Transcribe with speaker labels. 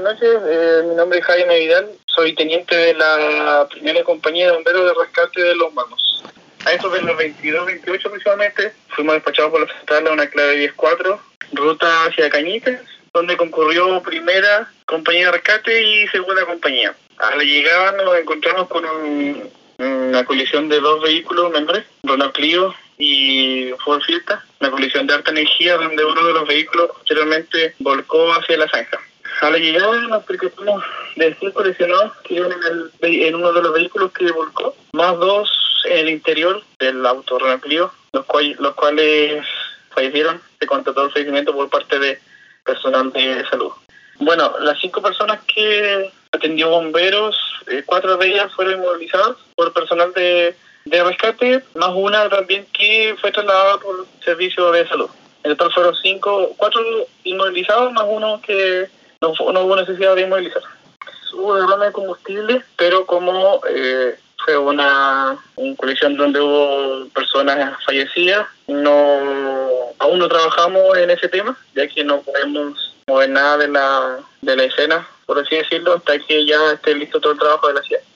Speaker 1: buenas noches. Eh, mi nombre es Jaime Vidal. Soy teniente de la primera compañía de bomberos de rescate de Los Manos. A eso de los 22-28 aproximadamente, fuimos despachados por la central a una clave 10-4, ruta hacia Cañitas, donde concurrió primera compañía de rescate y segunda compañía. A la llegada nos encontramos con un- una colisión de dos vehículos menores, Renault Clio y Ford Fiesta, una colisión de alta energía donde uno de los vehículos posteriormente volcó hacia la zanja. A la llegada nos percatamos de cinco lesionados que iban en, el en uno de los vehículos que volcó, más dos en el interior del auto los, cual- los cuales fallecieron. Se constató el fallecimiento por parte de personal de salud. Bueno, las cinco personas que atendió bomberos, eh, cuatro de ellas fueron inmovilizadas por personal de, de rescate, más una también que fue trasladada por servicio de salud. En total fueron cinco, cuatro inmovilizados más uno que no, no hubo necesidad de inmovilizar. Hubo derrame de combustible, pero como eh, fue una, una colisión donde hubo personas fallecidas, no aún no trabajamos en ese tema, ya que no podemos mover nada de la, de la escena, por así decirlo, hasta que ya esté listo todo el trabajo de la ciudad.